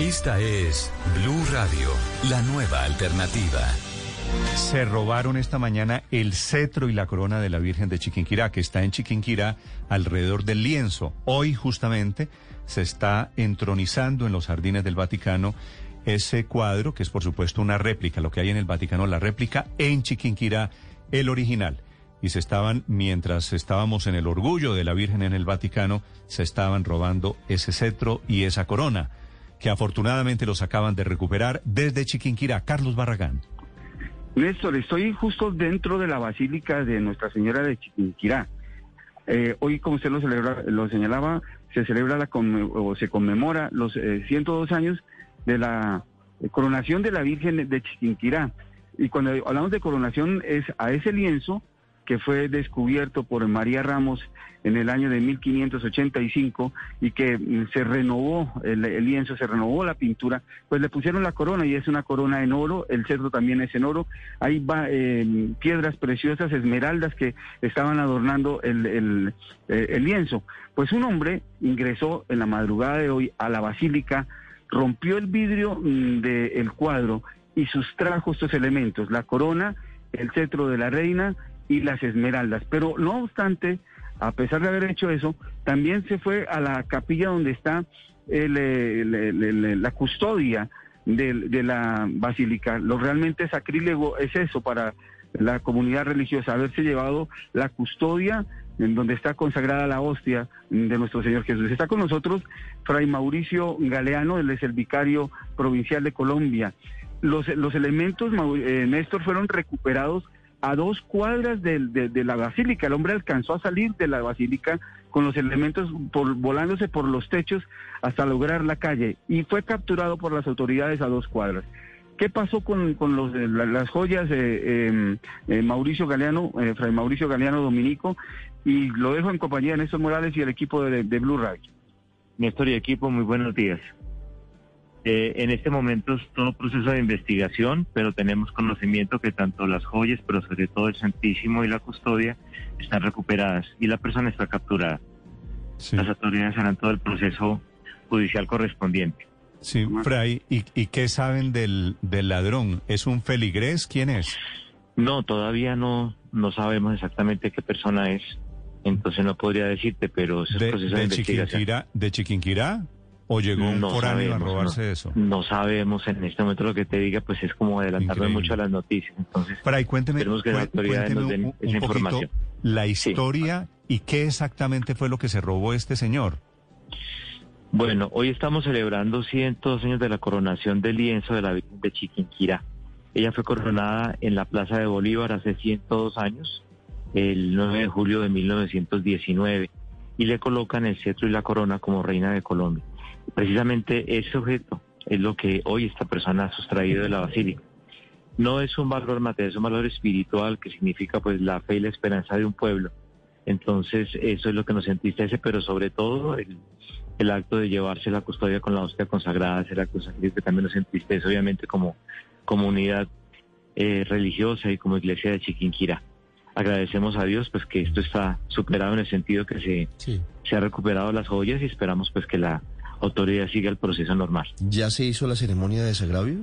Esta es Blue Radio, la nueva alternativa. Se robaron esta mañana el cetro y la corona de la Virgen de Chiquinquirá, que está en Chiquinquirá alrededor del lienzo. Hoy justamente se está entronizando en los jardines del Vaticano ese cuadro, que es por supuesto una réplica, lo que hay en el Vaticano, la réplica en Chiquinquirá, el original. Y se estaban, mientras estábamos en el orgullo de la Virgen en el Vaticano, se estaban robando ese cetro y esa corona, que afortunadamente los acaban de recuperar desde Chiquinquirá. Carlos Barragán. Néstor, estoy justo dentro de la Basílica de Nuestra Señora de Chiquinquirá. Eh, hoy, como usted lo, celebra, lo señalaba, se celebra la o se conmemora los 102 eh, años de la coronación de la Virgen de Chiquinquirá. Y cuando hablamos de coronación es a ese lienzo que fue descubierto por María Ramos en el año de 1585 y que mm, se renovó el, lienzo, se renovó la pintura, pues le pusieron la corona y es una corona en oro, el cerdo también es en oro, hay eh, piedras preciosas, esmeraldas que estaban adornando eh, el lienzo. Pues un hombre ingresó en la madrugada de hoy a la basílica, rompió el vidrio mm, del cuadro y sustrajo estos elementos, la corona, el cetro de la reina, y las esmeraldas. Pero no obstante, a pesar de haber hecho eso, también se fue a la capilla donde está la custodia de, la basílica. Lo realmente sacrílego es eso para la comunidad religiosa, haberse llevado la custodia en donde está consagrada la hostia de nuestro Señor Jesús. Está con nosotros Fray Mauricio Galeano, él es el vicario provincial de Colombia. Los, los elementos, eh, Néstor, fueron recuperados a dos cuadras de, la basílica. El hombre alcanzó a salir de la basílica con los elementos por, volándose por los techos hasta lograr la calle y fue capturado por las autoridades a dos cuadras. ¿Qué pasó con, los, las joyas de em, eh, Mauricio Galeano, eh, Fray Mauricio Galeano Dominico? Y lo dejo en compañía de Néstor Morales y el equipo de, de Blue Radio. Néstor y equipo, muy buenos días. Eh, en este momento es todo proceso de investigación, pero tenemos conocimiento que tanto las joyas, pero sobre todo el Santísimo y la custodia están recuperadas y la persona está capturada. Las autoridades harán todo el proceso judicial correspondiente. Sí, Fray, ¿y, qué saben del, del ladrón? ¿Es un feligrés? ¿Quién es? No, todavía no, no sabemos exactamente qué persona es. Entonces no podría decirte, pero es de, proceso de, investigación. ¿De Chiquinquirá? ¿O llegó un foráneo a robarse eso? No sabemos en este momento lo que te diga, pues es como adelantarme mucho a las noticias. Entonces, Fray, cuénteme, tenemos que las autoridades nos den esa información. La historia y qué exactamente fue lo que se robó este señor. Bueno, hoy estamos celebrando 102 años de la coronación del lienzo de la Virgen de Chiquinquirá. Ella fue coronada en la Plaza de Bolívar hace 102 años, el 9 de julio de 1919, y le colocan el cetro y la corona como reina de Colombia. Precisamente ese objeto es lo que hoy esta persona ha sustraído de la basílica. No es un valor material, es un valor espiritual que significa pues la fe y la esperanza de un pueblo. Entonces eso es lo que nos entristece, pero sobre todo el, acto de llevarse la custodia con la hostia consagrada, ese acto que también nos entristece obviamente como comunidad eh, religiosa y como iglesia de Chiquinquirá. Agradecemos a Dios pues que esto está superado en el sentido que se, se ha recuperado las joyas y esperamos pues que la autoridad siga el proceso normal. ¿Ya se hizo la ceremonia de desagravio?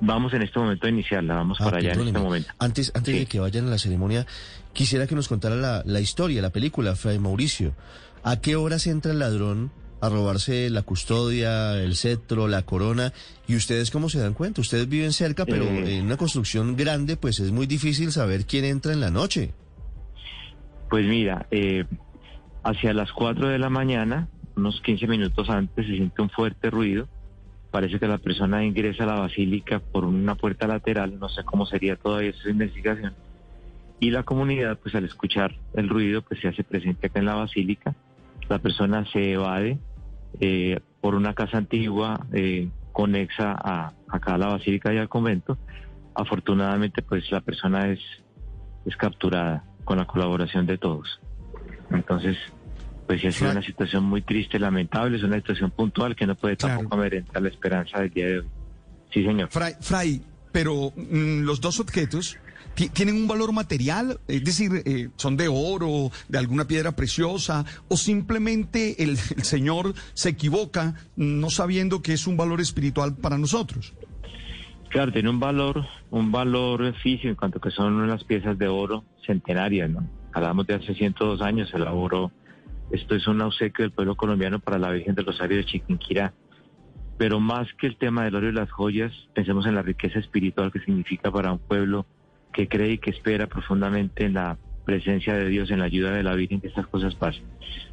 Vamos en este momento a iniciarla, vamos ah, para allá en este momento. Antes, antes de que vayan a la ceremonia, quisiera que nos contara la, la historia, la película, Fray Mauricio. ¿A qué horas entra el ladrón a robarse la custodia, el cetro, la corona. ¿Y ustedes cómo se dan cuenta? Ustedes viven cerca, pero eh. en una construcción grande, pues es muy difícil saber quién entra en la noche. Pues mira, eh, hacia las 4 de la mañana unos 15 minutos antes se siente un fuerte ruido. Parece que la persona ingresa a la basílica por una puerta lateral, no sé cómo sería todavía esa investigación. Y la comunidad, pues al escuchar el ruido, pues se hace presente acá en la basílica. La persona se evade eh, por una casa antigua eh, conexa a acá a la basílica y al convento. Afortunadamente, pues la persona es, es capturada con la colaboración de todos. Entonces, pues ha sido una situación muy triste, lamentable, es una situación puntual que no puede tampoco amedrentar la esperanza del día de hoy. Sí, señor. Fray, Fray pero mm, los dos objetos ¿Tienen un valor material? Es decir, eh, ¿son de oro, de alguna piedra preciosa? ¿O simplemente el, el Señor se equivoca no sabiendo que es un valor espiritual para nosotros? Claro, tiene un valor, un valor físico en cuanto que son unas piezas de oro centenarias, ¿no? Hablamos de hace 102 años, el oro, esto es un obsequio del pueblo colombiano para la Virgen del Rosario de Chiquinquirá. Pero más que el tema del oro y las joyas, pensemos en la riqueza espiritual que significa para un pueblo que cree y que espera profundamente en la presencia de Dios, en la ayuda de la Virgen, que estas cosas pasen.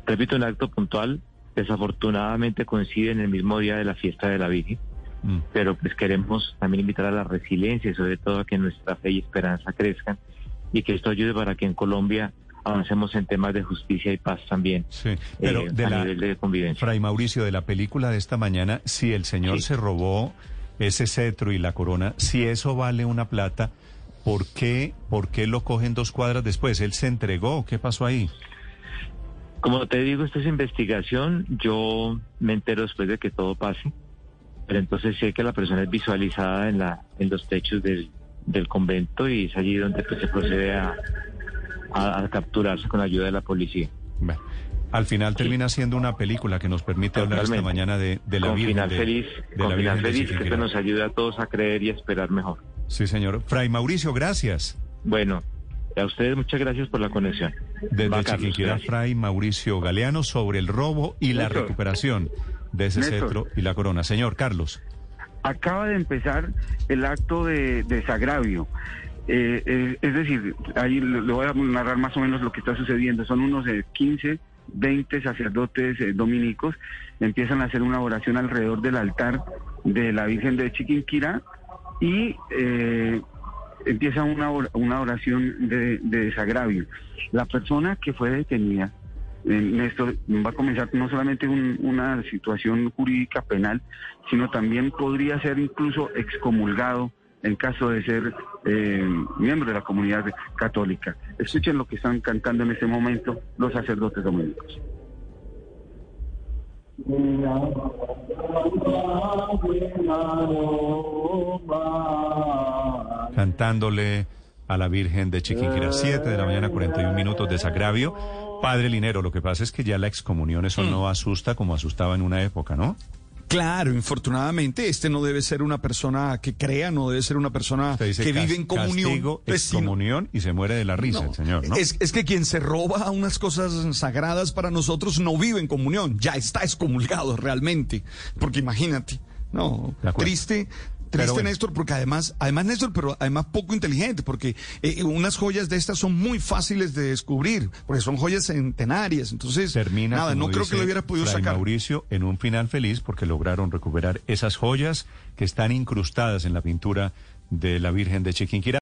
Repito, un acto puntual, desafortunadamente coincide en el mismo día de la fiesta de la Virgen Mm. pero pues queremos también invitar a la resiliencia y sobre todo a que nuestra fe y esperanza crezcan y que esto ayude para que en Colombia avancemos en temas de justicia y paz también sí, pero eh, de a la, nivel de convivencia. Fray Mauricio, de la película de esta mañana, si el señor Sí. se robó ese cetro y la corona, si eso vale una plata, ¿por qué, ¿por qué lo cogen dos cuadras después? ¿Él se entregó? ¿Qué pasó ahí? Como te digo, esto es investigación, yo me entero después de que todo pase, pero entonces sé que la persona es visualizada en, la, en los techos del, del convento y es allí donde pues, se procede a, a- a capturarse con la ayuda de la policía. Bueno, al final termina siendo una película que nos permite hablar esta mañana de, de la con Virgen final de- feliz, de con la final Virgen feliz, que esto nos ayuda a todos a creer y a esperar mejor. Sí, señor. Fray Mauricio, gracias. Bueno, a ustedes muchas gracias por la conexión. Desde Va, Chiquinquirá. Fray Mauricio Galeano sobre el robo y la Néstor. recuperación de ese Néstor. cetro y la corona. Señor Carlos. acaba de empezar el acto de desagravio. Eh, eh, es decir, ahí le voy a narrar más o menos lo que está sucediendo. Son unos eh, 15, 20 sacerdotes eh, dominicos, empiezan a hacer una oración alrededor del altar de la Virgen de Chiquinquirá y eh, empieza una, una oración de, de desagravio. La persona que fue detenida eh, Néstor, va a comenzar no solamente un- una situación jurídica penal, sino también podría ser incluso excomulgado en caso de ser eh, miembro de la comunidad católica. Escuchen lo que están cantando en este momento los sacerdotes dominicos. cantándole a la Virgen de Chiquinquirá. 7 de la mañana, 41 minutos de Sacravio. Padre Linero, lo que pasa es que ya la excomunión eso no asusta como asustaba en una época, ¿no? Claro, infortunadamente, este no debe ser una persona que crea, no debe ser una persona que vive en comunión. castigo, Pues, excomunión y se muere de la risa No, el señor, ¿no? Es, es que quien se roba unas cosas sagradas para nosotros no vive en comunión, ya está excomulgado realmente. Porque imagínate, no, triste, triste bueno. Néstor, porque además, además Néstor, pero además poco inteligente, porque eh, unas joyas de estas son muy fáciles de descubrir, porque son joyas centenarias, entonces, Termina, nada, no creo que lo hubiera podido Fray sacar. Mauricio en un final feliz porque lograron recuperar esas joyas que están incrustadas en la pintura de la Virgen de Chiquinquirá.